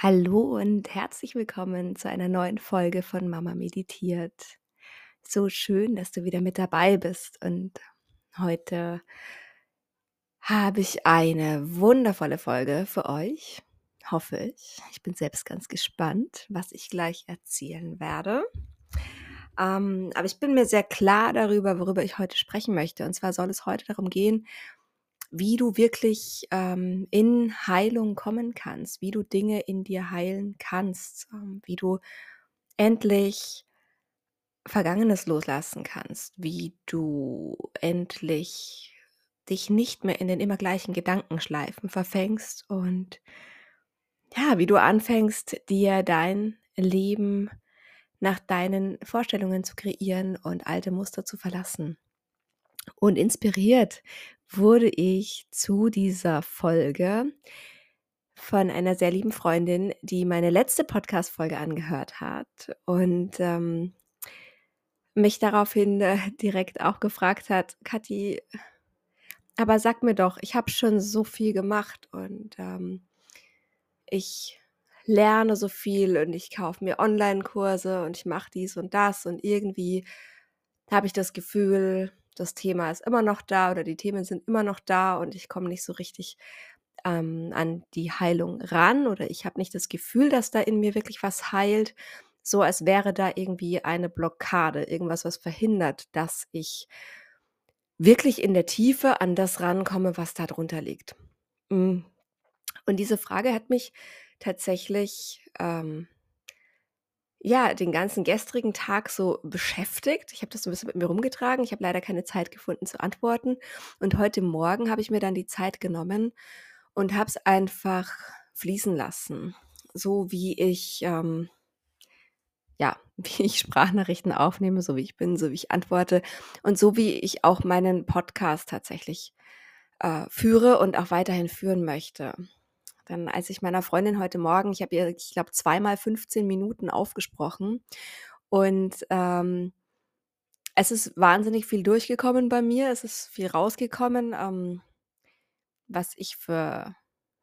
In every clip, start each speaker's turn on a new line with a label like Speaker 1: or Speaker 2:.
Speaker 1: Hallo und herzlich willkommen zu einer neuen Folge von Mama meditiert. So schön, dass du wieder mit dabei bist und heute habe ich eine wundervolle Folge für euch, hoffe ich. Ich bin selbst ganz gespannt, was ich gleich erzählen werde. Ähm, aber ich bin mir sehr klar darüber, worüber ich heute sprechen möchte. Und zwar soll es heute darum gehen, wie du wirklich ähm, in Heilung kommen kannst, wie du Dinge in dir heilen kannst, ähm, wie du endlich Vergangenes loslassen kannst, wie du endlich dich nicht mehr in den immer gleichen Gedankenschleifen verfängst und ja, wie du anfängst, dir dein Leben nach deinen Vorstellungen zu kreieren und alte Muster zu verlassen. Und inspiriert wurde ich zu dieser Folge von einer sehr lieben Freundin, die meine letzte Podcast-Folge angehört hat und ähm, mich daraufhin äh, direkt auch gefragt hat, Kathi, aber sag mir doch, ich habe schon so viel gemacht und ähm, ich lerne so viel und ich kaufe mir Online-Kurse und ich mache dies und das und irgendwie habe ich das Gefühl, das Thema ist immer noch da oder die Themen sind immer noch da und ich komme nicht so richtig ähm, an die Heilung ran oder ich habe nicht das Gefühl, dass da in mir wirklich was heilt, so als wäre da irgendwie eine Blockade, irgendwas, was verhindert, dass ich wirklich in der Tiefe an das rankomme, was da drunter liegt. Mm. Und diese Frage hat mich tatsächlich ähm, ja, den ganzen gestrigen Tag so beschäftigt. Ich habe das so ein bisschen mit mir rumgetragen. Ich habe leider keine Zeit gefunden zu antworten. Und heute Morgen habe ich mir dann die Zeit genommen und habe es einfach fließen lassen. So wie ich, ähm, ja, wie ich Sprachnachrichten aufnehme, so wie ich bin, so wie ich antworte und so wie ich auch meinen Podcast tatsächlich äh, führe und auch weiterhin führen möchte. Dann, als ich meiner Freundin heute Morgen, ich habe ihr, ich glaube, zweimal 15 Minuten aufgesprochen und ähm, es ist wahnsinnig viel durchgekommen bei mir, es ist viel rausgekommen, ähm, was ich für,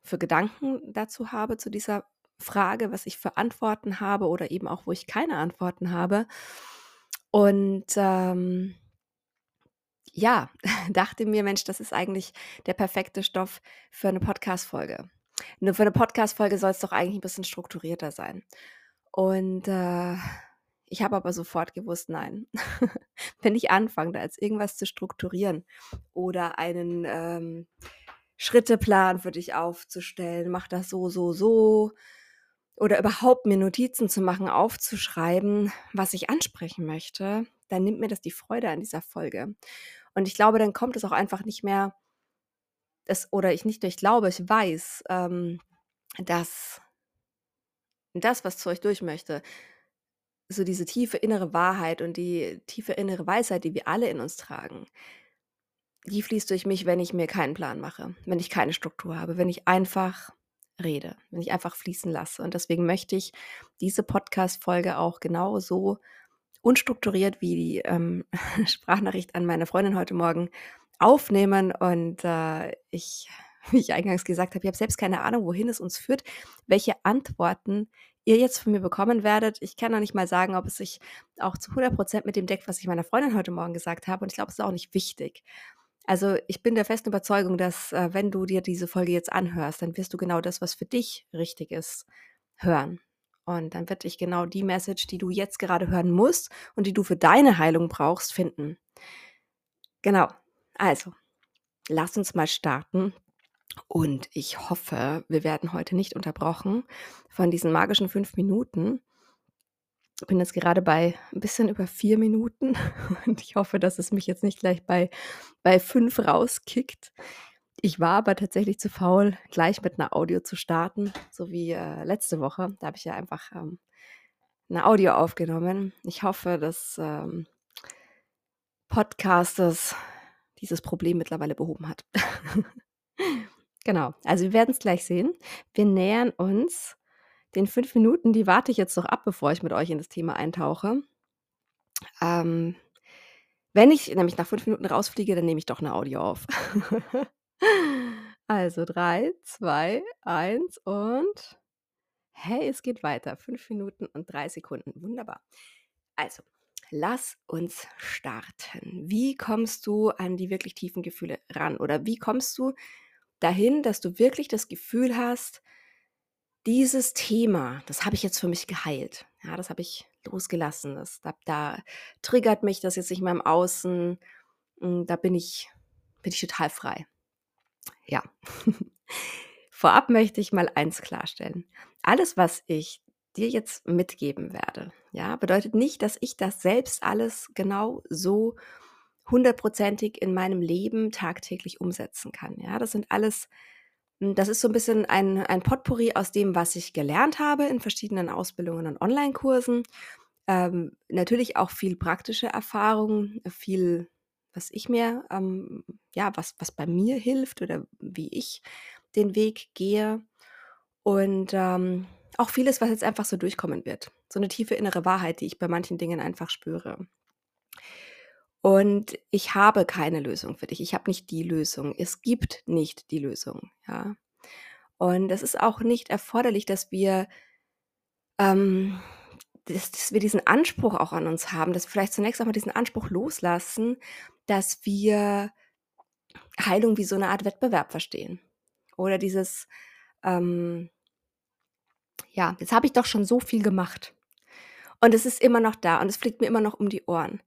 Speaker 1: für Gedanken dazu habe, zu dieser Frage, was ich für Antworten habe oder eben auch, wo ich keine Antworten habe. Und ähm, ja, dachte mir, Mensch, das ist eigentlich der perfekte Stoff für eine Podcast-Folge. Nur für eine Podcast-Folge soll es doch eigentlich ein bisschen strukturierter sein. Und äh, ich habe aber sofort gewusst, nein. Wenn ich anfange, da jetzt irgendwas zu strukturieren oder einen ähm, Schritteplan für dich aufzustellen, mach das so, so, so, oder überhaupt mir Notizen zu machen, aufzuschreiben, was ich ansprechen möchte, dann nimmt mir das die Freude an dieser Folge. Und ich glaube, dann kommt es auch einfach nicht mehr das, oder ich nicht nur ich glaube, ich weiß, ähm, dass das, was zu euch durch möchte, so diese tiefe innere Wahrheit und die tiefe innere Weisheit, die wir alle in uns tragen, die fließt durch mich, wenn ich mir keinen Plan mache, wenn ich keine Struktur habe, wenn ich einfach rede, wenn ich einfach fließen lasse. Und deswegen möchte ich diese Podcast-Folge auch genau so unstrukturiert wie die ähm, Sprachnachricht an meine Freundin heute Morgen aufnehmen. Und äh, ich, wie ich eingangs gesagt habe, ich habe selbst keine Ahnung, wohin es uns führt, welche Antworten ihr jetzt von mir bekommen werdet. Ich kann noch nicht mal sagen, ob es sich auch zu 100 Prozent mit dem deckt, was ich meiner Freundin heute Morgen gesagt habe. Und ich glaube, es ist auch nicht wichtig. Also ich bin der festen Überzeugung, dass äh, wenn du dir diese Folge jetzt anhörst, dann wirst du genau das, was für dich richtig ist, hören. Und dann wird dich genau die Message, die du jetzt gerade hören musst und die du für deine Heilung brauchst, finden. Genau. Also, lass uns mal starten. Und ich hoffe, wir werden heute nicht unterbrochen von diesen magischen fünf Minuten. Ich bin jetzt gerade bei ein bisschen über vier Minuten und ich hoffe, dass es mich jetzt nicht gleich bei, bei fünf rauskickt. Ich war aber tatsächlich zu faul, gleich mit einer Audio zu starten, so wie äh, letzte Woche. Da habe ich ja einfach ähm, eine Audio aufgenommen. Ich hoffe, dass ähm, Podcasters dieses Problem mittlerweile behoben hat. genau, also wir werden es gleich sehen. Wir nähern uns den fünf Minuten, die warte ich jetzt noch ab, bevor ich mit euch in das Thema eintauche. Ähm, wenn ich nämlich nach fünf Minuten rausfliege, dann nehme ich doch eine Audio auf. also drei, zwei, eins und Hey, es geht weiter. 5 Minuten und 3 Sekunden. Wunderbar. Also, lass uns starten. Wie kommst du an die wirklich tiefen Gefühle ran? Oder wie kommst du dahin, dass du wirklich das Gefühl hast, dieses Thema, das habe ich jetzt für mich geheilt. Ja, das habe ich losgelassen. Das, da, da triggert mich das jetzt nicht mehr im Außen. Hm, da bin ich, bin ich total frei. Ja. Vorab möchte ich mal eins klarstellen. Alles, was ich dir jetzt mitgeben werde, ja, bedeutet nicht, dass ich das selbst alles genau so hundertprozentig in meinem Leben tagtäglich umsetzen kann. Ja, das sind alles, hm, das ist so ein bisschen ein, ein Potpourri aus dem, was ich gelernt habe in verschiedenen Ausbildungen und Online-Kursen. Ähm, natürlich auch viel praktische Erfahrung, viel, was ich mir, ähm, ja, was, was bei mir hilft oder wie ich den Weg gehe. Und ähm, auch vieles, was jetzt einfach so durchkommen wird. So eine tiefe innere Wahrheit, die ich bei manchen Dingen einfach spüre. Und ich habe keine Lösung für dich. Ich habe nicht die Lösung. Es gibt nicht die Lösung, ja. Und es ist auch nicht erforderlich, dass wir, ähm, dass, dass wir diesen Anspruch auch an uns haben, dass wir vielleicht zunächst einmal diesen Anspruch loslassen, dass wir Heilung wie so eine Art Wettbewerb verstehen. Oder dieses, ähm, ja, jetzt habe ich doch schon so viel gemacht. Und es ist immer noch da und es fliegt mir immer noch um die Ohren.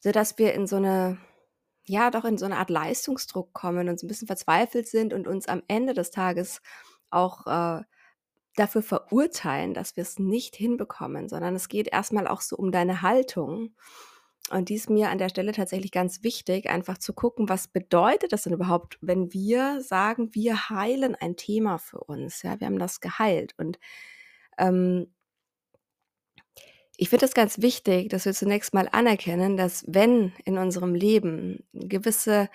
Speaker 1: Sodass wir in so eine, ja, doch in so eine Art Leistungsdruck kommen und so ein bisschen verzweifelt sind und uns am Ende des Tages auch äh, dafür verurteilen, dass wir es nicht hinbekommen, sondern es geht erstmal auch so um deine Haltung. Und die ist mir an der Stelle tatsächlich ganz wichtig, einfach zu gucken, was bedeutet das denn überhaupt, wenn wir sagen, wir heilen ein Thema für uns. Ja, wir haben das geheilt. Und ähm, ich finde es ganz wichtig, dass wir zunächst mal anerkennen, dass wenn in unserem Leben gewisse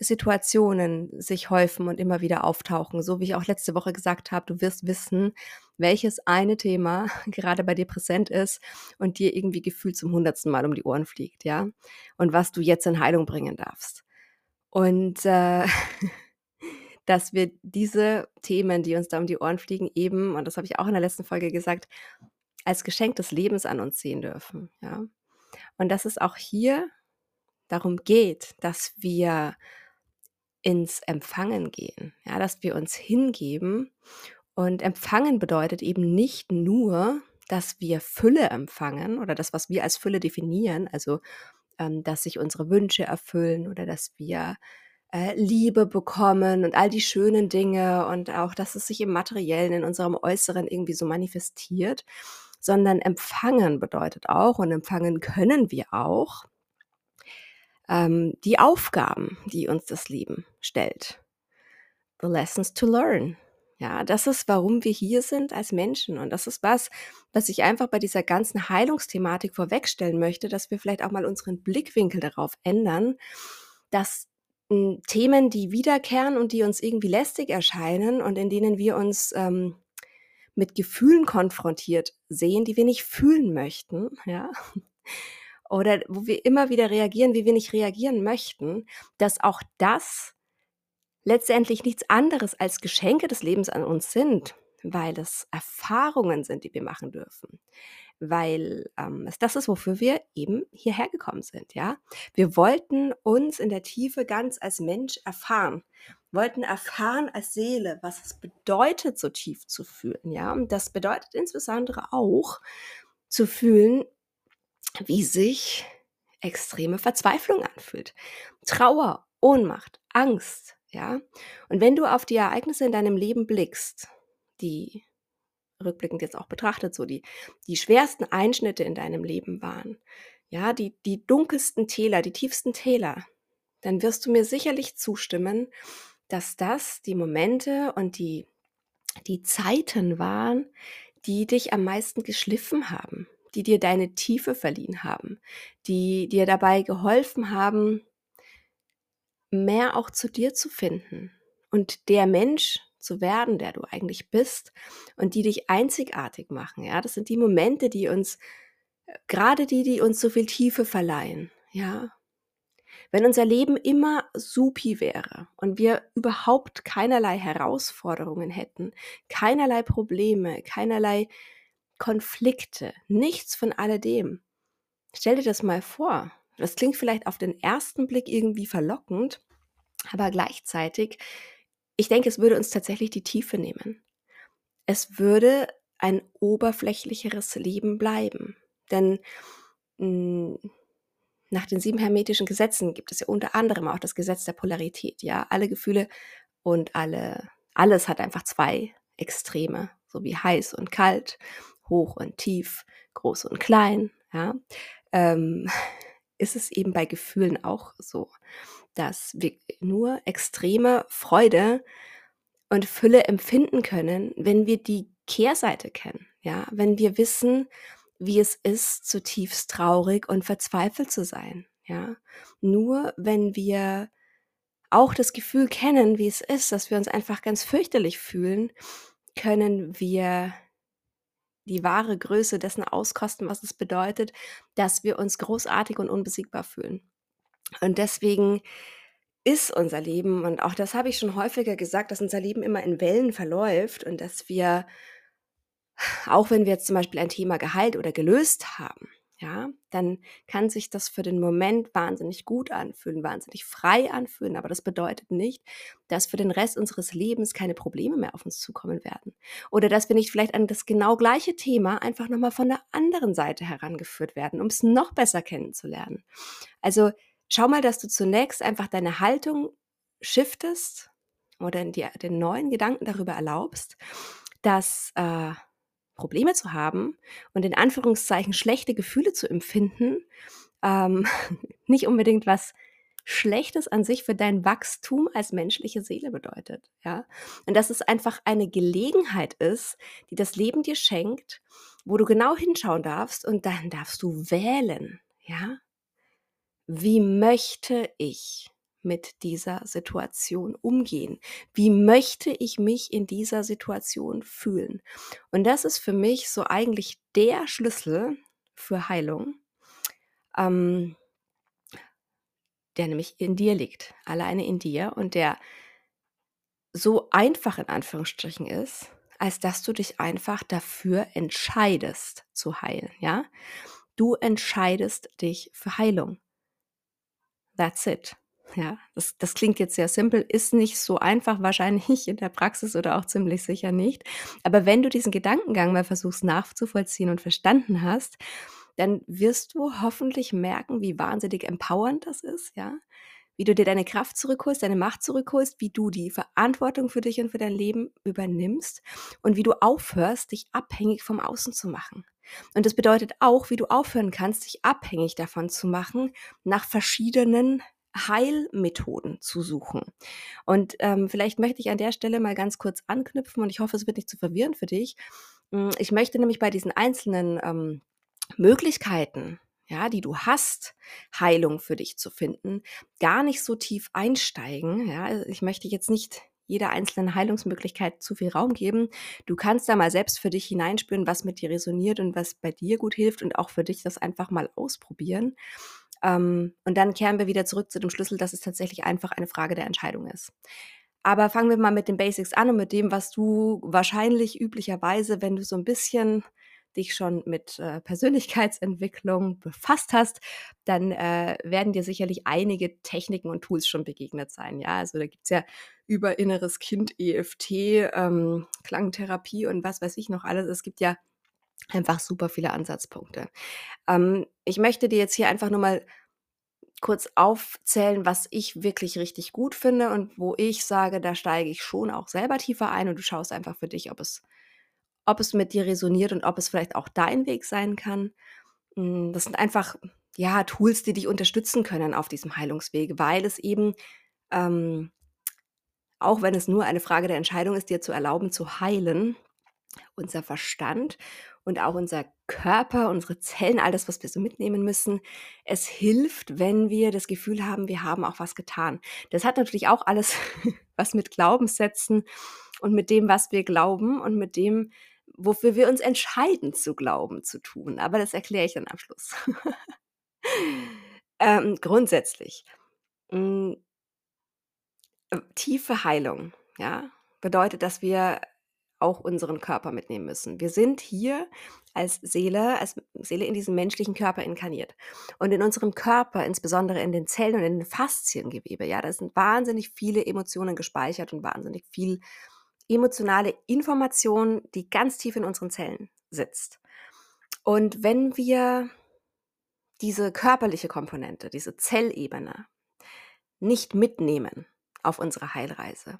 Speaker 1: Situationen sich häufen und immer wieder auftauchen, so wie ich auch letzte Woche gesagt habe, du wirst wissen, welches eine Thema gerade bei dir präsent ist und dir irgendwie gefühlt zum hundertsten Mal um die Ohren fliegt, ja, und was du jetzt in Heilung bringen darfst. Und äh, dass wir diese Themen, die uns da um die Ohren fliegen, eben, und das habe ich auch in der letzten Folge gesagt, als Geschenk des Lebens an uns sehen dürfen, ja. Und dass es auch hier darum geht, dass wir ins Empfangen gehen, ja, dass wir uns hingeben. Und empfangen bedeutet eben nicht nur, dass wir Fülle empfangen oder das, was wir als Fülle definieren, also ähm, dass sich unsere Wünsche erfüllen oder dass wir äh, Liebe bekommen und all die schönen Dinge und auch, dass es sich im Materiellen, in unserem Äußeren irgendwie so manifestiert, sondern empfangen bedeutet auch und empfangen können wir auch ähm, die Aufgaben, die uns das Leben stellt. The lessons to learn. Ja, das ist, warum wir hier sind als Menschen. Und das ist was, was ich einfach bei dieser ganzen Heilungsthematik vorwegstellen möchte, dass wir vielleicht auch mal unseren Blickwinkel darauf ändern, dass hm, Themen, die wiederkehren und die uns irgendwie lästig erscheinen und in denen wir uns ähm, mit Gefühlen konfrontiert sehen, die wir nicht fühlen möchten, ja, oder wo wir immer wieder reagieren, wie wir nicht reagieren möchten, dass auch das letztendlich nichts anderes als Geschenke des Lebens an uns sind, weil es Erfahrungen sind, die wir machen dürfen. Weil ähm, es das ist, wofür wir eben hierher gekommen sind, ja. Wir wollten uns in der Tiefe ganz als Mensch erfahren, wollten erfahren als Seele, was es bedeutet, so tief zu fühlen, ja. Und das bedeutet insbesondere auch zu fühlen, wie sich extreme Verzweiflung anfühlt. Trauer, Ohnmacht, Angst, ja. Und wenn du auf die Ereignisse in deinem Leben blickst, die rückblickend jetzt auch betrachtet, so die, die schwersten Einschnitte in deinem Leben waren, ja, die, die dunkelsten Täler, die tiefsten Täler, dann wirst du mir sicherlich zustimmen, dass das die Momente und die, die Zeiten waren, die dich am meisten geschliffen haben, die dir deine Tiefe verliehen haben, die dir dabei geholfen haben, mehr auch zu dir zu finden und der Mensch zu werden, der du eigentlich bist und die dich einzigartig machen. Ja, das sind die Momente, die uns, gerade die, die uns so viel Tiefe verleihen. Ja, Wenn unser Leben immer supi wäre und wir überhaupt keinerlei Herausforderungen hätten, keinerlei Probleme, keinerlei Konflikte, nichts von alledem. Stell dir das mal vor. Das klingt vielleicht auf den ersten Blick irgendwie verlockend, aber gleichzeitig, ich denke, es würde uns tatsächlich die Tiefe nehmen. Es würde ein oberflächlicheres Leben bleiben. Denn mh, hm, nach den sieben hermetischen Gesetzen gibt es ja unter anderem auch das Gesetz der Polarität. Ja, alle Gefühle und alle, alles hat einfach zwei Extreme, so wie heiß und kalt, hoch und tief, groß und klein. Ja, ähm, ist es eben bei Gefühlen auch so, dass wir nur extreme Freude und Fülle empfinden können, wenn wir die Kehrseite kennen. Ja, wenn wir wissen, wie es ist, zutiefst traurig und verzweifelt zu sein. Ja, nur wenn wir auch das Gefühl kennen, wie es ist, dass wir uns einfach ganz fürchterlich fühlen, können wir die wahre Größe dessen auskosten, was es bedeutet, dass wir uns großartig und unbesiegbar fühlen. Und deswegen ist unser Leben, und auch das habe ich schon häufiger gesagt, dass unser Leben immer in Wellen verläuft und dass wir auch wenn wir jetzt zum Beispiel ein Thema geheilt oder gelöst haben, ja, dann kann sich das für den Moment wahnsinnig gut anfühlen, wahnsinnig frei anfühlen, aber das bedeutet nicht, dass für den Rest unseres Lebens keine Probleme mehr auf uns zukommen werden. Oder dass wir nicht vielleicht an das genau gleiche Thema einfach nochmal von der anderen Seite herangeführt werden, um es noch besser kennenzulernen. Also schau mal, dass du zunächst einfach deine Haltung shiftest oder die, den neuen Gedanken darüber erlaubst, dass äh, Probleme zu haben und in Anführungszeichen schlechte Gefühle zu empfinden, ähm, nicht unbedingt was Schlechtes an sich für dein Wachstum als menschliche Seele bedeutet, ja. Und dass es einfach eine Gelegenheit ist, die das Leben dir schenkt, wo du genau hinschauen darfst und dann darfst du wählen, ja. Wie möchte ich mit dieser Situation umgehen? Wie möchte ich mich in dieser Situation fühlen? Und das ist für mich so eigentlich der Schlüssel für Heilung, ähm, der nämlich in dir liegt, alleine in dir und der so einfach in Anführungsstrichen ist, als dass du dich einfach dafür entscheidest zu heilen, ja? Du entscheidest dich für Heilung. That's it. Ja, das, das klingt jetzt sehr simpel, ist nicht so einfach wahrscheinlich in der Praxis oder auch ziemlich sicher nicht. Aber wenn du diesen Gedankengang mal versuchst nachzuvollziehen und verstanden hast, dann wirst du hoffentlich merken, wie wahnsinnig empowernd das ist, ja. Wie du dir deine Kraft zurückholst, deine Macht zurückholst, wie du die Verantwortung für dich und für dein Leben übernimmst und wie du aufhörst, dich abhängig vom Außen zu machen. Und das bedeutet auch, wie du aufhören kannst, dich abhängig davon zu machen, nach verschiedenen Heilmethoden zu suchen. Und ähm, vielleicht möchte ich an der Stelle mal ganz kurz anknüpfen und ich hoffe, es wird nicht zu verwirren für dich. Hm, ich möchte nämlich bei diesen einzelnen ähm, Möglichkeiten, ja, die du hast, Heilung für dich zu finden, gar nicht so tief einsteigen. Ja, ich möchte jetzt nicht jeder einzelnen Heilungsmöglichkeit zu viel Raum geben. Du kannst da mal selbst für dich hineinspüren, was mit dir resoniert und was bei dir gut hilft und auch für dich das einfach mal ausprobieren. Ähm, und dann kehren wir wieder zurück zu dem Schlüssel, dass es tatsächlich einfach eine Frage der Entscheidung ist. Aber fangen wir mal mit den Basics an und mit dem, was du wahrscheinlich üblicherweise, wenn du so ein bisschen dich schon mit äh, Persönlichkeitsentwicklung befasst hast, dann äh, werden dir sicherlich einige Techniken und Tools schon begegnet sein. Ja, also da gibt es ja über inneres Kind, EFT, ähm, Klangtherapie und was weiß ich noch alles. Es gibt ja einfach super viele Ansatzpunkte. Ähm, ich möchte dir jetzt hier einfach nur mal kurz aufzählen, was ich wirklich richtig gut finde und wo ich sage, da steige ich schon auch selber tiefer ein und du schaust einfach für dich, ob es, ob es mit dir resoniert und ob es vielleicht auch dein Weg sein kann. Hm, das sind einfach ja Tools, die dich unterstützen können auf diesem Heilungsweg, weil es eben ähm, auch wenn es nur eine Frage der Entscheidung ist, dir zu erlauben zu heilen, unser Verstand und auch unser Körper, unsere Zellen, all das, was wir so mitnehmen müssen. Es hilft, wenn wir das Gefühl haben, wir haben auch was getan. Das hat natürlich auch alles was mit Glaubenssätzen und mit dem, was wir glauben und mit dem, wofür wir uns entscheiden zu glauben, zu tun. Aber das erkläre ich dann am Schluss. ähm, grundsätzlich Hm äh, tiefe Heilung, ja, bedeutet, dass wir auch unseren Körper mitnehmen müssen. Wir sind hier als Seele als Seele in diesem menschlichen Körper inkarniert. Und in unserem Körper, insbesondere in den Zellen und in den Fasziengewebe, ja, da sind wahnsinnig viele Emotionen gespeichert und wahnsinnig viel emotionale Information, die ganz tief in unseren Zellen sitzt. Und wenn wir diese körperliche Komponente, diese Zellebene nicht mitnehmen auf unserer Heilreise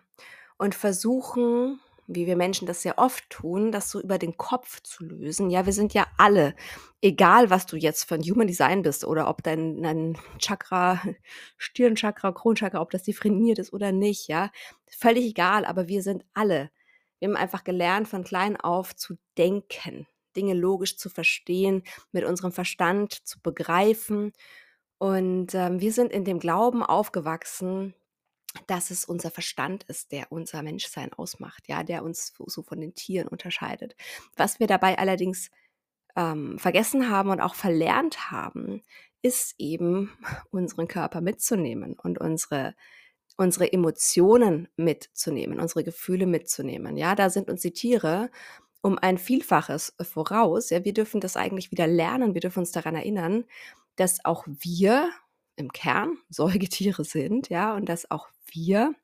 Speaker 1: und versuchen, wie wir Menschen das sehr oft tun, das so über den Kopf zu lösen. Ja, wir sind ja alle, egal was du jetzt von Human Design bist oder ob dein, dein Chakra, Stirnchakra, Kronchakra, ob das definiert ist oder nicht, ja, völlig egal, aber wir sind alle. Wir haben einfach gelernt, von klein auf zu denken, Dinge logisch zu verstehen, mit unserem Verstand zu begreifen. Und ähm, wir sind in dem Glauben aufgewachsen, dass es unser Verstand ist, der unser Menschsein ausmacht, ja, der uns so von den Tieren unterscheidet. Was wir dabei allerdings ähm, vergessen haben und auch verlernt haben, ist eben unseren Körper mitzunehmen und unsere unsere Emotionen mitzunehmen, unsere Gefühle mitzunehmen. Ja, da sind uns die Tiere um ein Vielfaches voraus. Ja, wir dürfen das eigentlich wieder lernen. Wir dürfen uns daran erinnern, dass auch wir im Kern Säugetiere sind, ja, und dass auch wir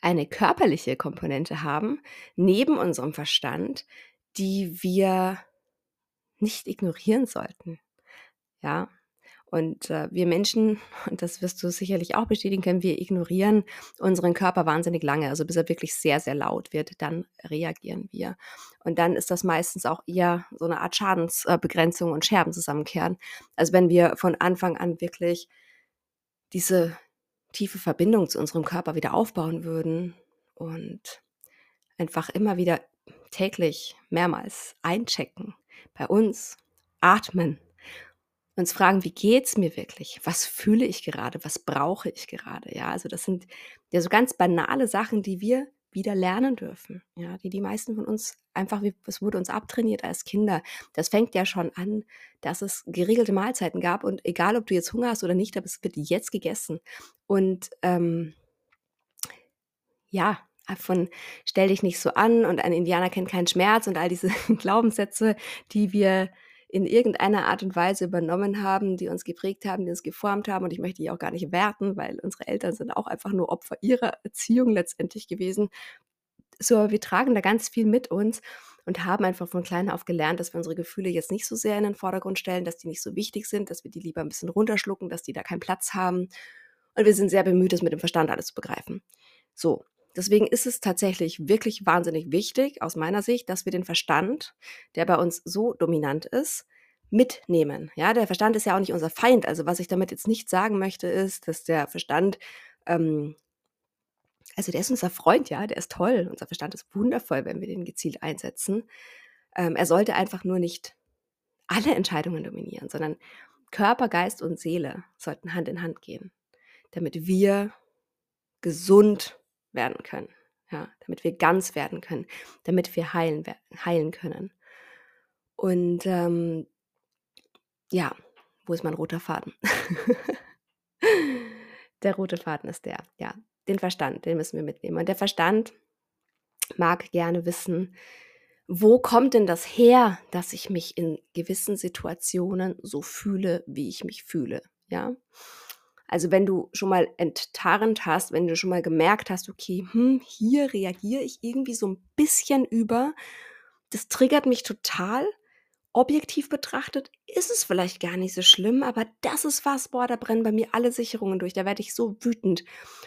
Speaker 1: eine körperliche Komponente haben, neben unserem Verstand, die wir nicht ignorieren sollten. Ja, und äh, wir Menschen, und das wirst du sicherlich auch bestätigen können, wir ignorieren unseren Körper wahnsinnig lange. Also bis er wirklich sehr, sehr laut wird, dann reagieren wir. Und dann ist das meistens auch eher so eine Art Schadensbegrenzung und Scherben zusammenkehren. Also wenn wir von Anfang an wirklich diese tiefe Verbindung zu unserem Körper wieder aufbauen würden und einfach immer wieder täglich mehrmals einchecken bei uns, atmen, uns fragen, wie geht's mir wirklich? Was fühle ich gerade? Was brauche ich gerade? Ja, also das sind ja so ganz banale Sachen, die wir wieder lernen dürfen. Ja, die die meisten von uns einfach, es wurde uns abtrainiert als Kinder. Das fängt ja schon an, dass es geregelte Mahlzeiten gab und egal, ob du jetzt Hunger hast oder nicht, aber es wird jetzt gegessen. Und ähm, ja, von stell dich nicht so an und ein Indianer kennt keinen Schmerz und all diese Glaubenssätze, die wir in irgendeiner Art und Weise übernommen haben, die uns geprägt haben, die uns geformt haben. Und ich möchte die auch gar nicht werten, weil unsere Eltern sind auch einfach nur Opfer ihrer Erziehung letztendlich gewesen. So, aber wir tragen da ganz viel mit uns und haben einfach von klein auf gelernt, dass wir unsere Gefühle jetzt nicht so sehr in den Vordergrund stellen, dass die nicht so wichtig sind, dass wir die lieber ein bisschen runterschlucken, dass die da keinen Platz haben. Und wir sind sehr bemüht, es mit dem Verstand alles zu begreifen. So, Deswegen ist es tatsächlich wirklich wahnsinnig wichtig, aus meiner Sicht, dass wir den Verstand, der bei uns so dominant ist, mitnehmen. Ja, der Verstand ist ja auch nicht unser Feind. Also was ich damit jetzt nicht sagen möchte, ist, dass der Verstand, ähm, also der ist unser Freund, ja, der ist toll. Unser Verstand ist wundervoll, wenn wir den gezielt einsetzen. Ähm, er sollte einfach nur nicht alle Entscheidungen dominieren, sondern Körper, Geist und Seele sollten Hand in Hand gehen, damit wir gesund werden können. Ja, damit wir ganz werden können, damit wir heilen, heilen können. Und ähm, ja, wo ist mein roter Faden? der rote Faden ist der, ja, den Verstand, den müssen wir mitnehmen. Und der Verstand mag gerne wissen, wo kommt denn das her, dass ich mich in gewissen Situationen so fühle, wie ich mich fühle, ja? Also wenn du schon mal enttarnt hast, wenn du schon mal gemerkt hast, okay, hm, hier reagiere ich irgendwie so ein bisschen über, das triggert mich total. Objektiv betrachtet ist es vielleicht gar nicht so schlimm, aber das ist was, boah, da brennen bei mir alle Sicherungen durch. Da werde ich so wütend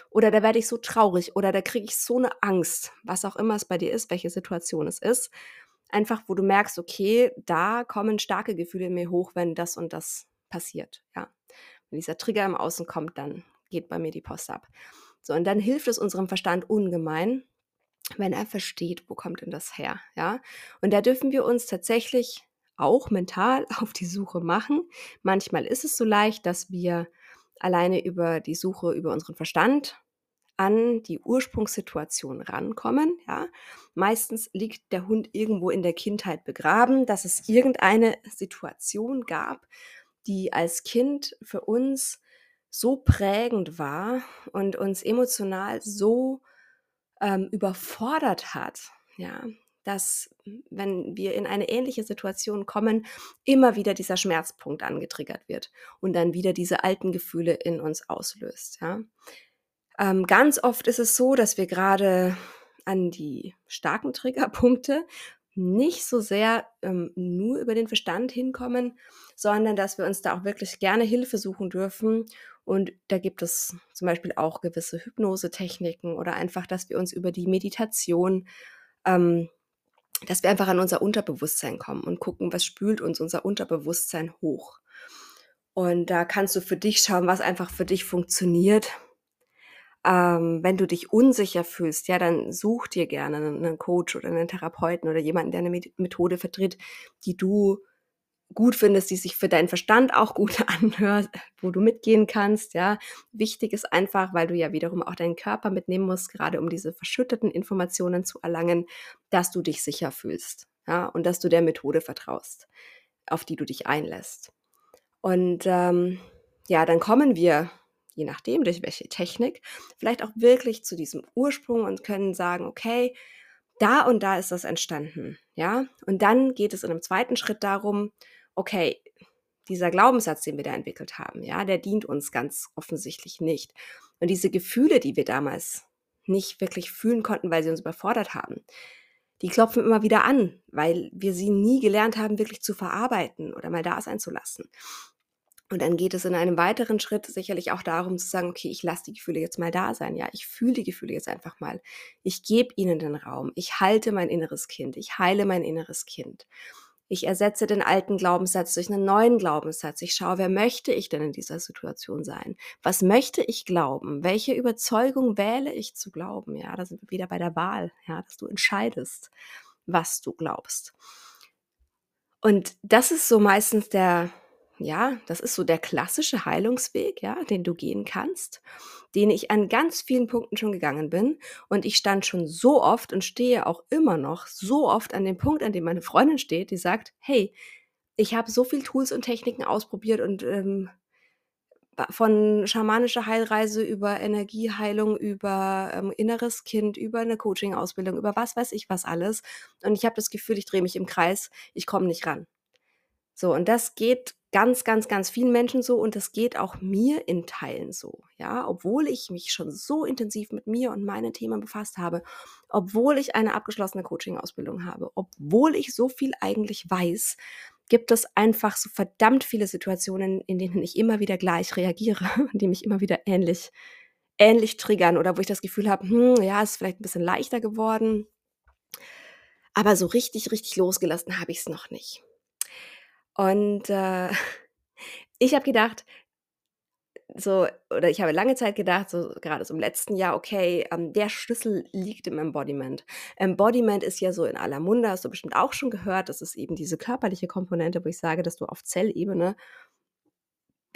Speaker 1: oder da werde ich so traurig oder da kriege ich so eine Angst, was auch immer es bei dir ist, welche Situation es ist. Einfach, wo du merkst, okay, da kommen starke Gefühle in mir hoch, wenn das und das passiert. Ja wenn dieser Trigger im Außen kommt, dann geht bei mir die Post ab. So, und dann hilft es unserem Verstand ungemein, wenn er versteht, wo kommt denn das her, ja? Und da dürfen wir uns tatsächlich auch mental auf die Suche machen. Manchmal ist es so leicht, dass wir alleine über die Suche über unseren Verstand an die Ursprungssituation rankommen. Ja? Meistens liegt der Hund irgendwo in der Kindheit begraben, dass es irgendeine Situation gab, die als Kind für uns so prägend war und uns emotional so ähm, überfordert hat, ja, dass wenn wir in eine ähnliche Situation kommen, immer wieder dieser Schmerzpunkt angetriggert wird und dann wieder diese alten Gefühle in uns auslöst. Ja. Ähm, ganz oft ist es so, dass wir gerade an die starken Triggerpunkte nicht so sehr ähm, nur über den Verstand hinkommen, sondern dass wir uns da auch wirklich gerne Hilfe suchen dürfen. Und da gibt es zum Beispiel auch gewisse Hypnosetechniken oder einfach, dass wir uns über die Meditation, ähm, dass wir einfach an unser Unterbewusstsein kommen und gucken, was spült uns unser Unterbewusstsein hoch. Und da kannst du für dich schauen, was einfach für dich funktioniert ähm, wenn du dich unsicher fühlst, ja, dann such dir gerne einen Coach oder einen Therapeuten oder jemanden, der eine Methode vertritt, die du gut findest, die sich für deinen Verstand auch gut anhört, wo du mitgehen kannst, ja. Wichtig ist einfach, weil du ja wiederum auch deinen Körper mitnehmen musst, gerade um diese verschütteten Informationen zu erlangen, dass du dich sicher fühlst, ja, und dass du der Methode vertraust, auf die du dich einlässt. Und ähm, ja, dann kommen wir je nachdem, durch welche Technik, vielleicht auch wirklich zu diesem Ursprung und können sagen, okay, da und da ist das entstanden, ja? Und dann geht es in einem zweiten Schritt darum, okay, dieser Glaubenssatz, den wir da entwickelt haben, ja, der dient uns ganz offensichtlich nicht. Und diese Gefühle, die wir damals nicht wirklich fühlen konnten, weil sie uns überfordert haben, die klopfen immer wieder an, weil wir sie nie gelernt haben, wirklich zu verarbeiten oder mal da sein zu lassen. Und dann geht es in einem weiteren Schritt sicherlich auch darum zu sagen, okay, ich lasse die Gefühle jetzt mal da sein. Ja, ich fühle die Gefühle jetzt einfach mal. Ich gebe ihnen den Raum. Ich halte mein inneres Kind. Ich heile mein inneres Kind. Ich ersetze den alten Glaubenssatz durch einen neuen Glaubenssatz. Ich schaue, wer möchte ich denn in dieser Situation sein? Was möchte ich glauben? Welche Überzeugung wähle ich zu glauben? Ja, da sind wir wieder bei der Wahl, ja, dass du entscheidest, was du glaubst. Und das ist so meistens der, ja, das ist so der klassische Heilungsweg, ja, den du gehen kannst, den ich an ganz vielen Punkten schon gegangen bin. Und ich stand schon so oft und stehe auch immer noch so oft an dem Punkt, an dem meine Freundin steht, die sagt, hey, ich habe so viel Tools und Techniken ausprobiert und ähm, von schamanischer Heilreise über Energieheilung, über ähm, inneres Kind, über eine Coaching-Ausbildung, über was weiß ich was alles. Und ich habe das Gefühl, ich drehe mich im Kreis, ich komme nicht ran. So, und das geht ganz, ganz, ganz vielen Menschen so und das geht auch mir in Teilen so. Ja, obwohl ich mich schon so intensiv mit mir und meinen Themen befasst habe, obwohl ich eine abgeschlossene Coaching-Ausbildung habe, obwohl ich so viel eigentlich weiß, gibt es einfach so verdammt viele Situationen, in denen ich immer wieder gleich reagiere, die mich immer wieder ähnlich, ähnlich triggern oder wo ich das Gefühl habe, hm, ja, ist vielleicht ein bisschen leichter geworden. Aber so richtig, richtig losgelassen habe ich es noch nicht. Und, äh, ich habe gedacht so oder ich habe lange Zeit gedacht, so gerade so im letzten Jahr, okay, ähm, der Schlüssel liegt im Embodiment. Embodiment ist ja so in aller Munde, hast du bestimmt auch schon gehört. Das ist eben diese körperliche Komponente, wo ich sage, dass du auf Zellebene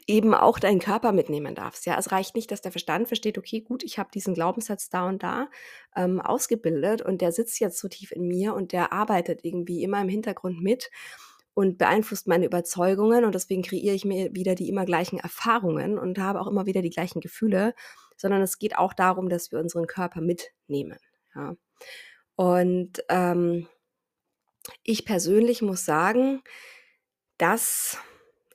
Speaker 1: eben auch deinen Körper mitnehmen darfst. Ja, es reicht nicht, dass der Verstand versteht, okay, gut, ich habe diesen Glaubenssatz da und da ähm, ausgebildet und der sitzt jetzt so tief in mir und der arbeitet irgendwie immer im Hintergrund mit und beeinflusst meine Überzeugungen und deswegen kreiere ich mir wieder die immer gleichen Erfahrungen und habe auch immer wieder die gleichen Gefühle, sondern es geht auch darum, dass wir unseren Körper mitnehmen. Ja. Und ähm, ich persönlich muss sagen, dass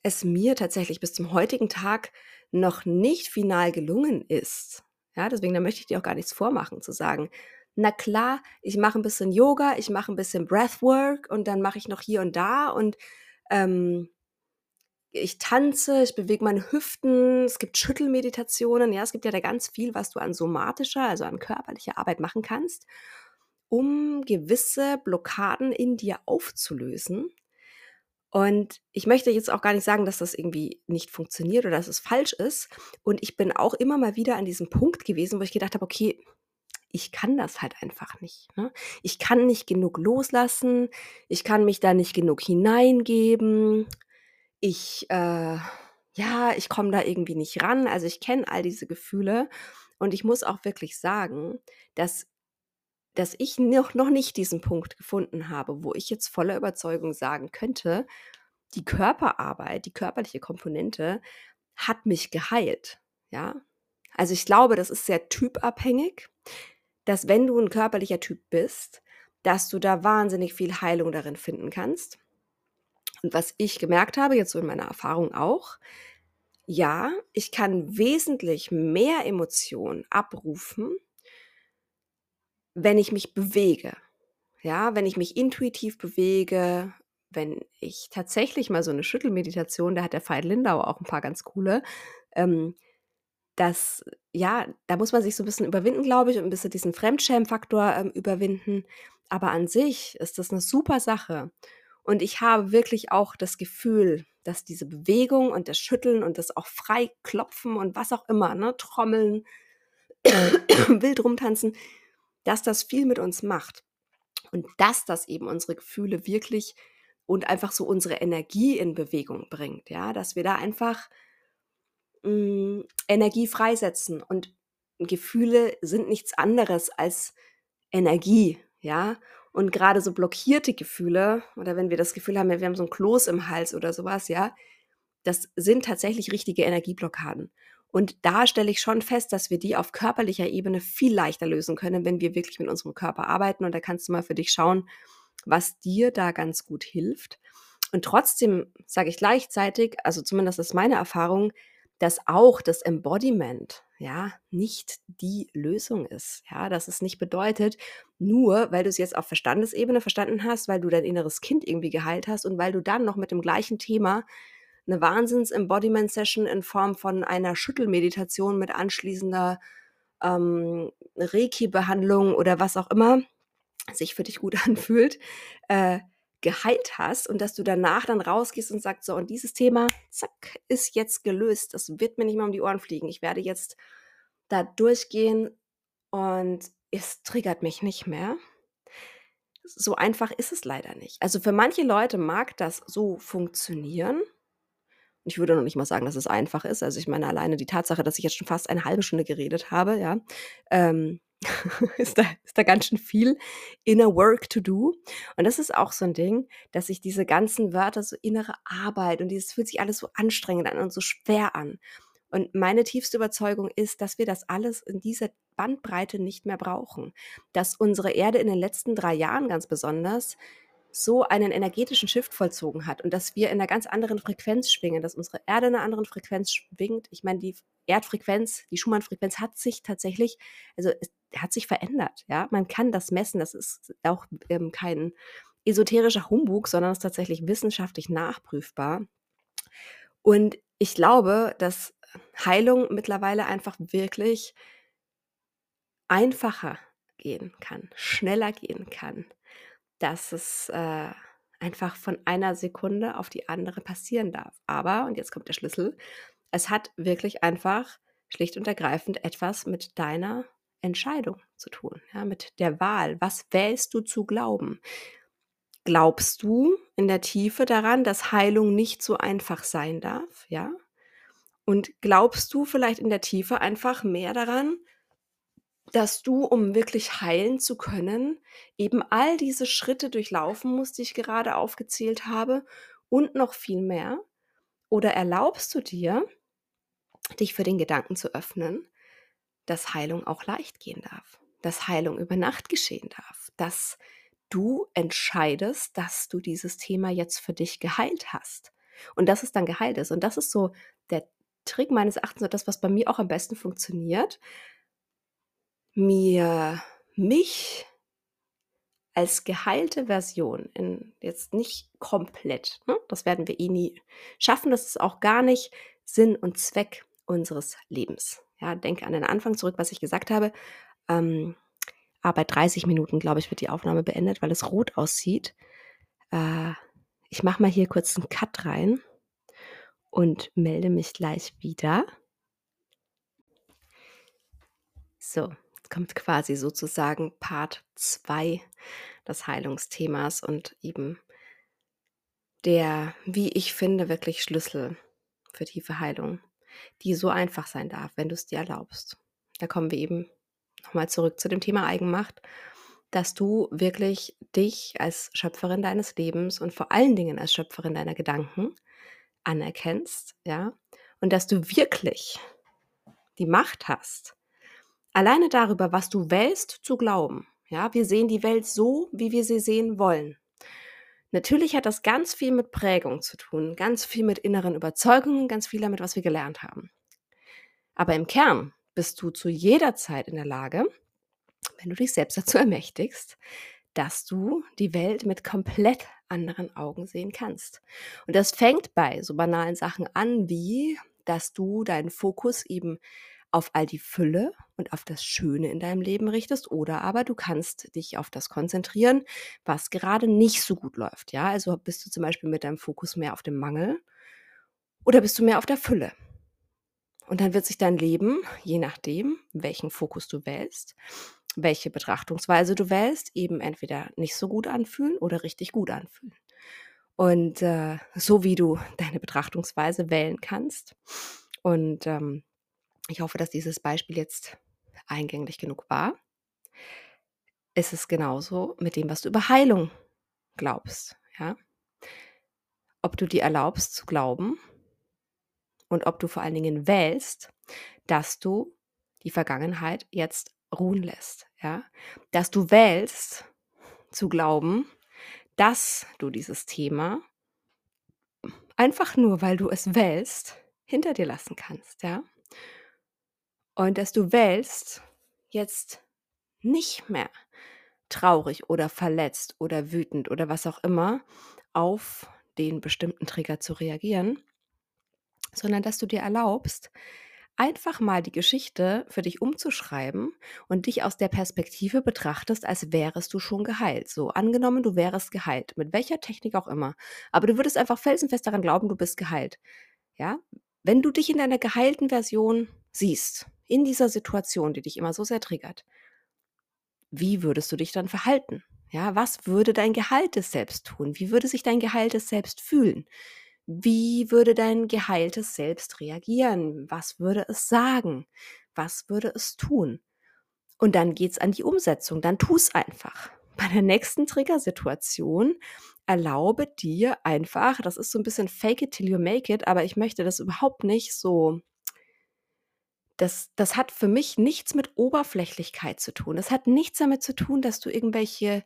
Speaker 1: es mir tatsächlich bis zum heutigen Tag noch nicht final gelungen ist. Ja, deswegen da möchte ich dir auch gar nichts vormachen, zu sagen, na klar, ich mache ein bisschen Yoga, ich mache ein bisschen Breathwork und dann mache ich noch hier und da und ähm, ich tanze, ich bewege meine Hüften, es gibt Schüttelmeditationen, ja, es gibt ja da ganz viel, was du an somatischer, also an körperlicher Arbeit machen kannst, um gewisse Blockaden in dir aufzulösen. Und ich möchte jetzt auch gar nicht sagen, dass das irgendwie nicht funktioniert oder dass es falsch ist. Und ich bin auch immer mal wieder an diesem Punkt gewesen, wo ich gedacht habe, okay, ich kann das halt einfach nicht. Ne? Ich kann nicht genug loslassen, ich kann mich da nicht genug hineingeben, ich, äh, ja, ich komme da irgendwie nicht ran. Also ich kenne all diese Gefühle und ich muss auch wirklich sagen, dass, dass ich noch, noch nicht diesen Punkt gefunden habe, wo ich jetzt voller Überzeugung sagen könnte, die Körperarbeit, die körperliche Komponente hat mich geheilt. Ja? Also, ich glaube, das ist sehr typabhängig, dass wenn du ein körperlicher Typ bist, dass du da wahnsinnig viel Heilung darin finden kannst. Und was ich gemerkt habe, jetzt so in meiner Erfahrung auch, ja, ich kann wesentlich mehr Emotionen abrufen, wenn ich mich bewege. Ja, wenn ich mich intuitiv bewege, wenn ich tatsächlich mal so eine Schüttelmeditation, da hat der Veit Lindau auch ein paar ganz coole, ähm, das ja, da muss man sich so ein bisschen überwinden, glaube ich, und ein bisschen diesen Fremdschämfaktor, ähm, überwinden. Aber an sich ist das eine super Sache. Und ich habe wirklich auch das Gefühl, dass diese Bewegung und das Schütteln und das auch frei klopfen und was auch immer, ne, Trommeln, wild rumtanzen, dass das viel mit uns macht. Und dass das eben unsere Gefühle wirklich und einfach so unsere Energie in Bewegung bringt, ja, dass wir da einfach mh, Energie freisetzen und Gefühle sind nichts anderes als Energie, ja. Und gerade so blockierte Gefühle oder wenn wir das Gefühl haben, wir haben so ein Kloß im Hals oder sowas, ja, das sind tatsächlich richtige Energieblockaden. Und da stelle ich schon fest, dass wir die auf körperlicher Ebene viel leichter lösen können, wenn wir wirklich mit unserem Körper arbeiten. Und da kannst du mal für dich schauen, was dir da ganz gut hilft. Und trotzdem sage ich gleichzeitig, also zumindest ist meine Erfahrung, dass auch das Embodiment ja nicht die Lösung ist. Ja, dass es nicht bedeutet, nur weil du es jetzt auf Verstandesebene verstanden hast, weil du dein inneres Kind irgendwie geheilt hast und weil du dann noch mit dem gleichen Thema eine Wahnsinns-Embodiment-Session in Form von einer Schüttelmeditation mit anschließender ähm, Reiki-Behandlung oder was auch immer sich für dich gut anfühlt, äh, geheilt hast und dass du danach dann rausgehst und sagst, so, und dieses Thema, zack, ist jetzt gelöst. Das wird mir nicht mehr um die Ohren fliegen. Ich werde jetzt da durchgehen und es triggert mich nicht mehr. So einfach ist es leider nicht. Also für manche Leute mag das so funktionieren. Ich würde noch nicht mal sagen, dass es einfach ist. Also ich meine, alleine die Tatsache, dass ich jetzt schon fast eine halbe Stunde geredet habe, ja, ähm, ist, da, ist da ganz schön viel inner work to do. Und das ist auch so ein Ding, dass sich diese ganzen Wörter, so innere Arbeit und dieses fühlt sich alles so anstrengend an und so schwer an. Und meine tiefste Überzeugung ist, dass wir das alles in dieser Bandbreite nicht mehr brauchen. Dass unsere Erde in den letzten drei Jahren ganz besonders so einen energetischen Shift vollzogen hat und dass wir in einer ganz anderen Frequenz schwingen, dass unsere Erde in einer anderen Frequenz schwingt. Ich meine, die Erdfrequenz, die Schumann-Frequenz hat sich tatsächlich, also hat sich verändert. Ja, man kann das messen. Das ist auch ähm, kein esoterischer Humbug, sondern ist tatsächlich wissenschaftlich nachprüfbar. Und ich glaube, dass Heilung mittlerweile einfach wirklich einfacher gehen kann, schneller gehen kann dass es äh, einfach von einer Sekunde auf die andere passieren darf. Aber, und jetzt kommt der Schlüssel, es hat wirklich einfach schlicht und ergreifend etwas mit deiner Entscheidung zu tun, ja, mit der Wahl. Was wählst du zu glauben? Glaubst du in der Tiefe daran, dass Heilung nicht so einfach sein darf, ja? Und glaubst du vielleicht in der Tiefe einfach mehr daran, dass du, um wirklich heilen zu können, eben all diese Schritte durchlaufen musst, die ich gerade aufgezählt habe und noch viel mehr? Oder erlaubst du dir, dich für den Gedanken zu öffnen, dass Heilung auch leicht gehen darf, dass Heilung über Nacht geschehen darf, dass du entscheidest, dass du dieses Thema jetzt für dich geheilt hast und dass es dann geheilt ist. Und das ist so der Trick meines Erachtens und das, was bei mir auch am besten funktioniert, mir mich als geheilte Version in jetzt nicht komplett, ne? das werden wir eh nie schaffen, das ist auch gar nicht Sinn und Zweck unseres Lebens. Ja, denke an den Anfang zurück, was ich gesagt habe. Ähm, aber bei 30 Minuten, glaube ich, wird die Aufnahme beendet, weil es rot aussieht. Äh, ich mache mal hier kurz einen Cut rein und melde mich gleich wieder. So, kommt quasi sozusagen Part 2 des Heilungsthemas und eben der, wie ich finde, wirklich Schlüssel für tiefe Heilung, die so einfach sein darf, wenn du es dir erlaubst. Da kommen wir eben nochmal zurück zu dem Thema Eigenmacht, dass du wirklich dich als Schöpferin deines Lebens und vor allen Dingen als Schöpferin deiner Gedanken anerkennst, ja, und dass du wirklich die Macht hast, alleine darüber, was du wählst, zu glauben. Ja, wir sehen die Welt so, wie wir sie sehen wollen. Natürlich hat das ganz viel mit Prägung zu tun, ganz viel mit inneren Überzeugungen, ganz viel damit, was wir gelernt haben. Aber im Kern bist du zu jeder Zeit in der Lage, wenn du dich selbst dazu ermächtigst, dass du die Welt mit komplett anderen Augen sehen kannst. Und das fängt bei so banalen Sachen an, wie dass du deinen Fokus eben auf all die Fülle und auf das Schöne in deinem Leben richtest oder aber du kannst dich auf das konzentrieren, was gerade nicht so gut läuft. Ja, also bist du zum Beispiel mit deinem Fokus mehr auf dem Mangel oder bist du mehr auf der Fülle? Und dann wird sich dein Leben, je nachdem, welchen Fokus du wählst, welche Betrachtungsweise du wählst, eben entweder nicht so gut anfühlen oder richtig gut anfühlen. Und äh, so wie du deine Betrachtungsweise wählen kannst. Und ähm, ich hoffe, dass dieses Beispiel jetzt eingänglich genug war. Ist es genauso mit dem, was du über Heilung glaubst. Ja? Ob du dir erlaubst zu glauben und ob du vor allen Dingen wählst, dass du die Vergangenheit jetzt ruhen lässt. Ja? Dass du wählst zu glauben, dass du dieses Thema einfach nur, weil du es wählst, hinter dir lassen kannst. Ja? Und dass du wählst, jetzt nicht mehr traurig oder verletzt oder wütend oder was auch immer auf den bestimmten Trigger zu reagieren, sondern dass du dir erlaubst, einfach mal die Geschichte für dich umzuschreiben und dich aus der Perspektive betrachtest, als wärest du schon geheilt. So, angenommen, du wärst geheilt, mit welcher Technik auch immer. Aber du würdest einfach felsenfest daran glauben, du bist geheilt. Ja? Wenn du dich in deiner geheilten Version siehst, in dieser Situation, die dich immer so sehr triggert, wie würdest du dich dann verhalten? Ja, was würde dein geheiltes Selbst tun? Wie würde sich dein geheiltes Selbst fühlen? Wie würde dein geheiltes Selbst reagieren? Was würde es sagen? Was würde es tun? Und dann geht's an die Umsetzung. Dann tu es einfach. Bei der nächsten Triggersituation erlaube dir einfach, das ist so ein bisschen fake it till you make it, aber ich möchte das überhaupt nicht so das, das hat für mich nichts mit Oberflächlichkeit zu tun. Das hat nichts damit zu tun, dass du irgendwelche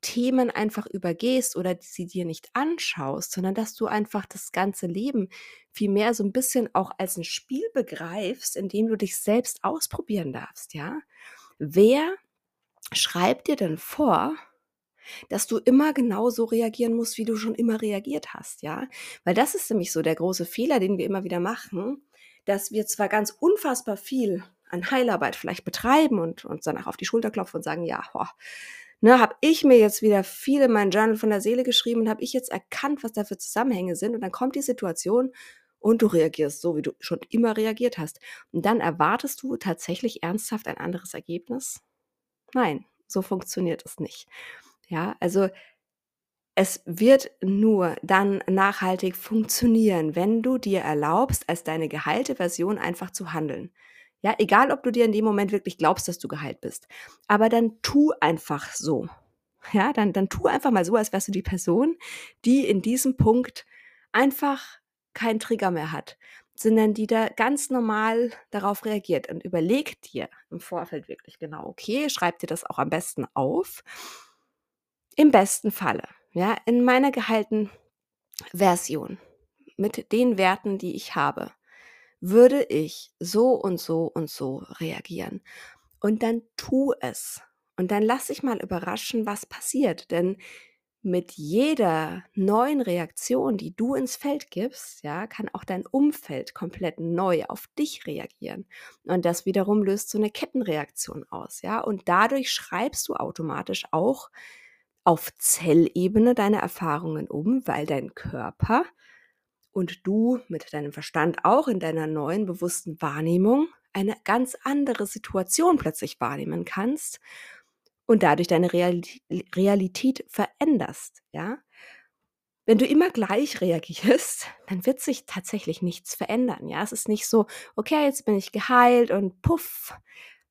Speaker 1: Themen einfach übergehst oder sie dir nicht anschaust, sondern dass du einfach das ganze Leben viel mehr so ein bisschen auch als ein Spiel begreifst, in dem du dich selbst ausprobieren darfst, ja? Wer schreibt dir denn vor, dass du immer genau so reagieren musst, wie du schon immer reagiert hast, ja? Weil das ist nämlich so der große Fehler, den wir immer wieder machen, dass wir zwar ganz unfassbar viel an Heilarbeit vielleicht betreiben und uns danach auf die Schulter klopfen und sagen, ja, boah, ne, habe ich mir jetzt wieder viel in mein Journal von der Seele geschrieben und habe ich jetzt erkannt, was da für Zusammenhänge sind. Und dann kommt die Situation und du reagierst so, wie du schon immer reagiert hast. Und dann erwartest du tatsächlich ernsthaft ein anderes Ergebnis? Nein, so funktioniert es nicht. Ja, also es wird nur dann nachhaltig funktionieren, wenn du dir erlaubst, als deine geheilte Version einfach zu handeln. Ja, egal, ob du dir in dem Moment wirklich glaubst, dass du geheilt bist. Aber dann tu einfach so. Ja, dann, dann tu einfach mal so, als wärst du die Person, die in diesem Punkt einfach keinen Trigger mehr hat, sondern die da ganz normal darauf reagiert und überleg dir im Vorfeld wirklich genau, okay, schreib dir das auch am besten auf. Im besten Falle ja, in meiner gehaltenen Version mit den Werten, die ich habe, würde ich so und so und so reagieren. Und dann tu es. Und dann lass dich mal überraschen, was passiert. Denn mit jeder neuen Reaktion, die du ins Feld gibst, ja, kann auch dein Umfeld komplett neu auf dich reagieren. Und das wiederum löst so eine Kettenreaktion aus, ja. Und dadurch schreibst du automatisch auch auf Zellebene deine Erfahrungen um, weil dein Körper und du mit deinem Verstand auch in deiner neuen bewussten Wahrnehmung eine ganz andere Situation plötzlich wahrnehmen kannst und dadurch deine Realität veränderst, ja? Wenn du immer gleich reagierst, dann wird sich tatsächlich nichts verändern, ja? Es ist nicht so, okay, jetzt bin ich geheilt und puff.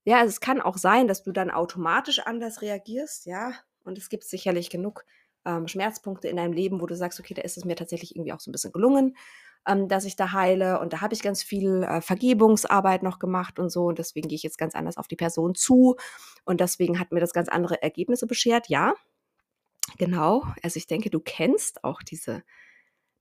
Speaker 1: Ja, also es kann auch sein, dass du dann automatisch anders reagierst, ja? Und es gibt sicherlich genug ähm, Schmerzpunkte in deinem Leben, wo du sagst, okay, da ist es mir tatsächlich irgendwie auch so ein bisschen gelungen. ähm, dass ich da heile. Und da habe ich ganz viel äh, Vergebungsarbeit noch gemacht und so. Und deswegen gehe ich jetzt ganz anders auf die Person zu. Und deswegen hat mir das ganz andere Ergebnisse beschert. Ja, genau. Also ich denke, du kennst auch diese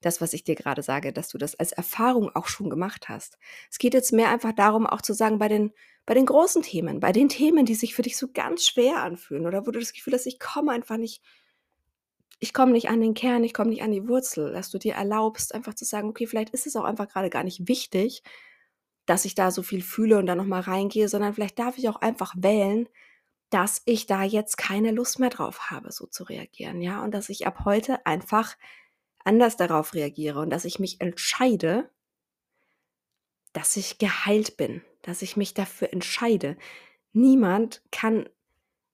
Speaker 1: das, was ich dir gerade sage, dass du das als Erfahrung auch schon gemacht hast. Es geht jetzt mehr einfach darum, auch zu sagen, bei den, bei den großen Themen, bei den Themen, die sich für dich so ganz schwer anfühlen oder wo du das Gefühl hast, ich komme einfach nicht, ich komme nicht an den Kern, ich komme nicht an die Wurzel, dass du dir erlaubst, einfach zu sagen, okay, vielleicht ist es auch einfach gerade gar nicht wichtig, dass ich da so viel fühle und da nochmal reingehe, sondern vielleicht darf ich auch einfach wählen, dass ich da jetzt keine Lust mehr drauf habe, so zu reagieren, ja, und dass ich ab heute einfach anders darauf reagiere und dass ich mich entscheide, dass ich geheilt bin, dass ich mich dafür entscheide. Niemand kann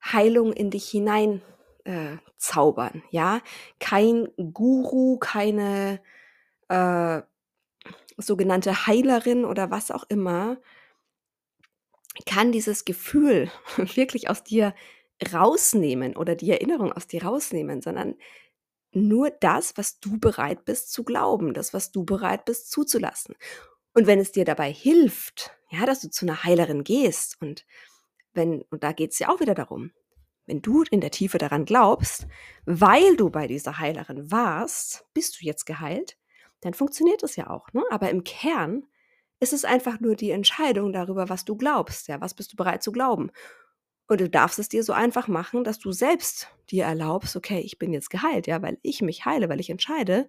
Speaker 1: Heilung in dich hinein äh, zaubern, ja. Kein Guru, keine äh, sogenannte Heilerin oder was auch immer kann dieses Gefühl wirklich aus dir rausnehmen oder die Erinnerung aus dir rausnehmen, sondern nur das, was du bereit bist zu glauben, das, was du bereit bist zuzulassen. Und wenn es dir dabei hilft, ja, dass du zu einer Heilerin gehst und wenn, und da geht es ja auch wieder darum, wenn du in der Tiefe daran glaubst, weil du bei dieser Heilerin warst, bist du jetzt geheilt, dann funktioniert es ja auch. Ne? Aber im Kern ist es einfach nur die Entscheidung darüber, was du glaubst. Ja, was bist du bereit zu glauben? Und du darfst es dir so einfach machen, dass du selbst dir erlaubst, okay, ich bin jetzt geheilt, ja, weil ich mich heile, weil ich entscheide,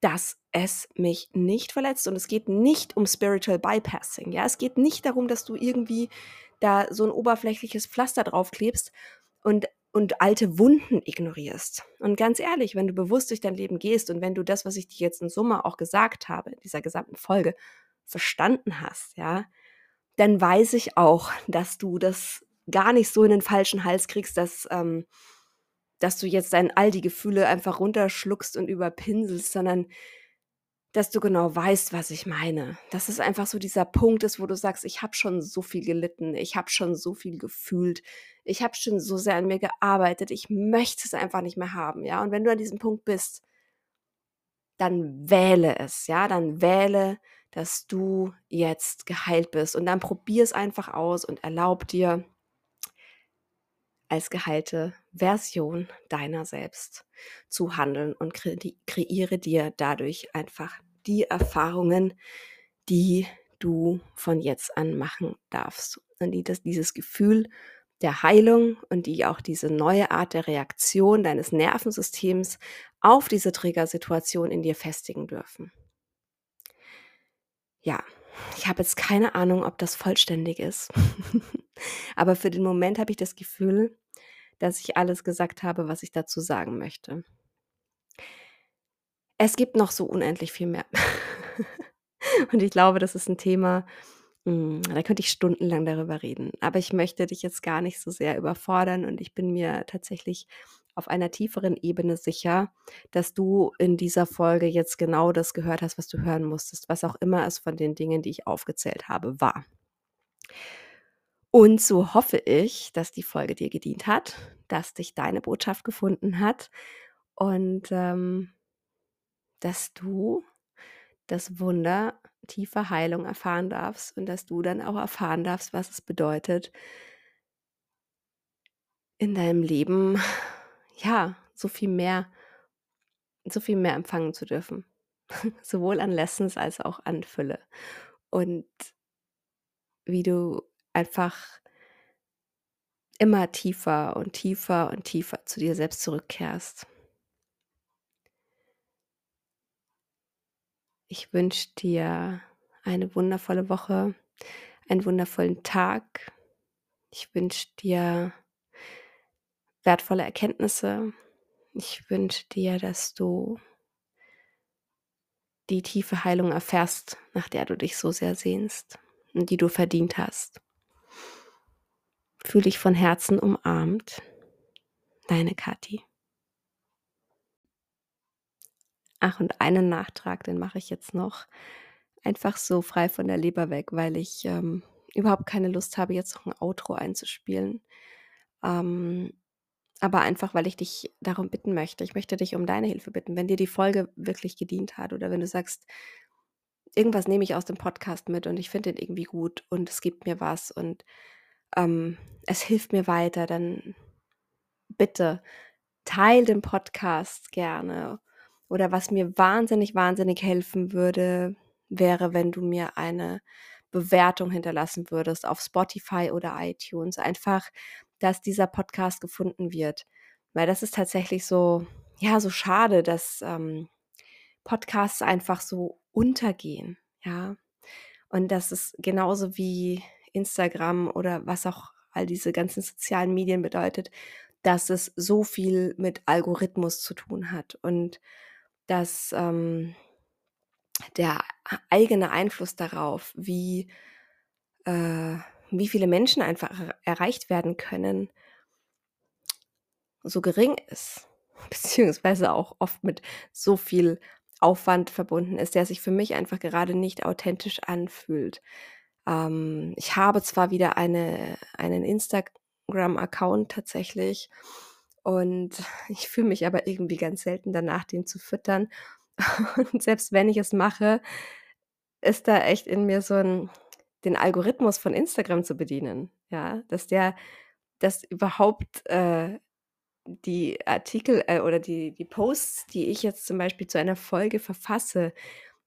Speaker 1: dass es mich nicht verletzt. Und es geht nicht um Spiritual Bypassing. Ja, es geht nicht darum, dass du irgendwie da so ein oberflächliches Pflaster draufklebst und, und alte Wunden ignorierst. Und ganz ehrlich, wenn du bewusst durch dein Leben gehst und wenn du das, was ich dir jetzt in Summe auch gesagt habe, in dieser gesamten Folge, verstanden hast, ja, dann weiß ich auch, dass du das gar nicht so in den falschen Hals kriegst, dass, ähm, dass du jetzt dann all die Gefühle einfach runterschluckst und überpinselst, sondern dass du genau weißt, was ich meine. Dass es einfach so dieser Punkt ist, wo du sagst, ich habe schon so viel gelitten, ich habe schon so viel gefühlt, ich habe schon so sehr an mir gearbeitet, ich möchte es einfach nicht mehr haben, ja. Und wenn du an diesem Punkt bist, dann wähle es, ja, dann wähle, dass du jetzt geheilt bist und dann probier es einfach aus und erlaub dir, als geheilte Version deiner selbst zu handeln und kre kreiere dir dadurch einfach die Erfahrungen, die du von jetzt an machen darfst. Und die, das, dieses Gefühl der Heilung und die auch diese neue Art der Reaktion deines Nervensystems auf diese Triggersituation in dir festigen dürfen. Ja, ich habe jetzt keine Ahnung, ob das vollständig ist. Aber für den Moment habe ich das Gefühl, dass ich alles gesagt habe, was ich dazu sagen möchte. Es gibt noch so unendlich viel mehr. Und ich glaube, das ist ein Thema, hm, da könnte ich stundenlang darüber reden. Aber ich möchte dich jetzt gar nicht so sehr überfordern und ich bin mir tatsächlich auf einer tieferen Ebene sicher, dass du in dieser Folge jetzt genau das gehört hast, was du hören musstest, was auch immer es von den Dingen, die ich aufgezählt habe, war. Und so hoffe ich, dass die Folge dir gedient hat, dass dich deine Botschaft gefunden hat und ähm, dass du das Wunder tiefer Heilung erfahren darfst und dass du dann auch erfahren darfst, was es bedeutet, in deinem Leben ja so viel mehr, so viel mehr empfangen zu dürfen. Sowohl an Lessons als auch an Fülle. Und wie du einfach immer tiefer und tiefer und tiefer zu dir selbst zurückkehrst. Ich wünsche dir eine wundervolle Woche, einen wundervollen Tag. Ich wünsche dir wertvolle Erkenntnisse. Ich wünsche dir, dass du die tiefe Heilung erfährst, nach der du dich so sehr sehnst und die du verdient hast. Fühl dich von Herzen umarmt. Deine Kathi. Ach, und einen Nachtrag, den mache ich jetzt noch. Einfach so frei von der Leber weg, weil ich ähm, überhaupt keine Lust habe, jetzt noch ein Outro einzuspielen. Ähm, aber einfach, weil ich dich darum bitten möchte. Ich möchte dich um deine Hilfe bitten. Wenn dir die Folge wirklich gedient hat oder wenn du sagst, irgendwas nehme ich aus dem Podcast mit und ich finde den irgendwie gut und es gibt mir was und ähm, es hilft mir weiter, dann bitte teil den Podcast gerne. Oder was mir wahnsinnig, wahnsinnig helfen würde, wäre, wenn du mir eine Bewertung hinterlassen würdest auf Spotify oder iTunes. Einfach, dass dieser Podcast gefunden wird. Weil das ist tatsächlich so, ja, so schade, dass ähm, Podcasts einfach so untergehen, ja. Und das ist genauso wie Instagram oder was auch all diese ganzen sozialen Medien bedeutet, dass es so viel mit Algorithmus zu tun hat und dass ähm, der eigene Einfluss darauf, wie, äh, wie viele Menschen einfach erreicht werden können, so gering ist, beziehungsweise auch oft mit so viel Aufwand verbunden ist, der sich für mich einfach gerade nicht authentisch anfühlt. Ähm, ich habe zwar wieder eine, einen Instagram-Account tatsächlich und ich fühle mich aber irgendwie ganz selten danach, den zu füttern. Und selbst wenn ich es mache, ist da echt in mir so ein, den Algorithmus von Instagram zu bedienen. Ja, dass der, dass überhaupt äh, die Artikel äh, oder die, die Posts, die ich jetzt zum Beispiel zu einer Folge verfasse,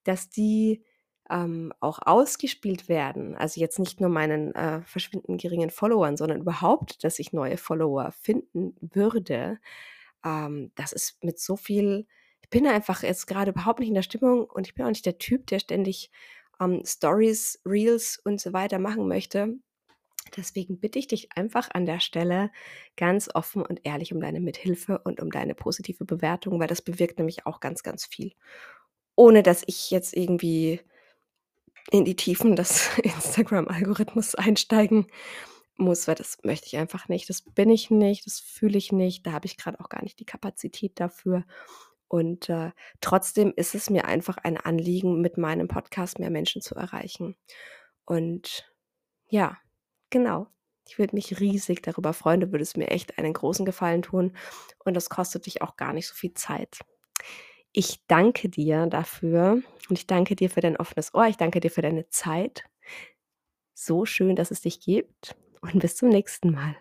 Speaker 1: dass die ähm, auch ausgespielt werden. Also jetzt nicht nur meinen äh, verschwindend geringen Followern, sondern überhaupt, dass ich neue Follower finden würde. Ähm, das ist mit so viel, ich bin einfach jetzt gerade überhaupt nicht in der Stimmung und ich bin auch nicht der Typ, der ständig ähm, Stories, Reels und so weiter machen möchte. Deswegen bitte ich dich einfach an der Stelle ganz offen und ehrlich um deine Mithilfe und um deine positive Bewertung, weil das bewirkt nämlich auch ganz, ganz viel. Ohne dass ich jetzt irgendwie in die Tiefen des Instagram-Algorithmus einsteigen muss, weil das möchte ich einfach nicht. Das bin ich nicht, das fühle ich nicht, da habe ich gerade auch gar nicht die Kapazität dafür. Und äh, trotzdem ist es mir einfach ein Anliegen, mit meinem Podcast mehr Menschen zu erreichen. Und ja, Genau. Ich würde mich riesig darüber freuen. Du würdest mir echt einen großen Gefallen tun und das kostet dich auch gar nicht so viel Zeit. Ich danke dir dafür und ich danke dir für dein offenes Ohr. Ich danke dir für deine Zeit. So schön, dass es dich gibt und bis zum nächsten Mal.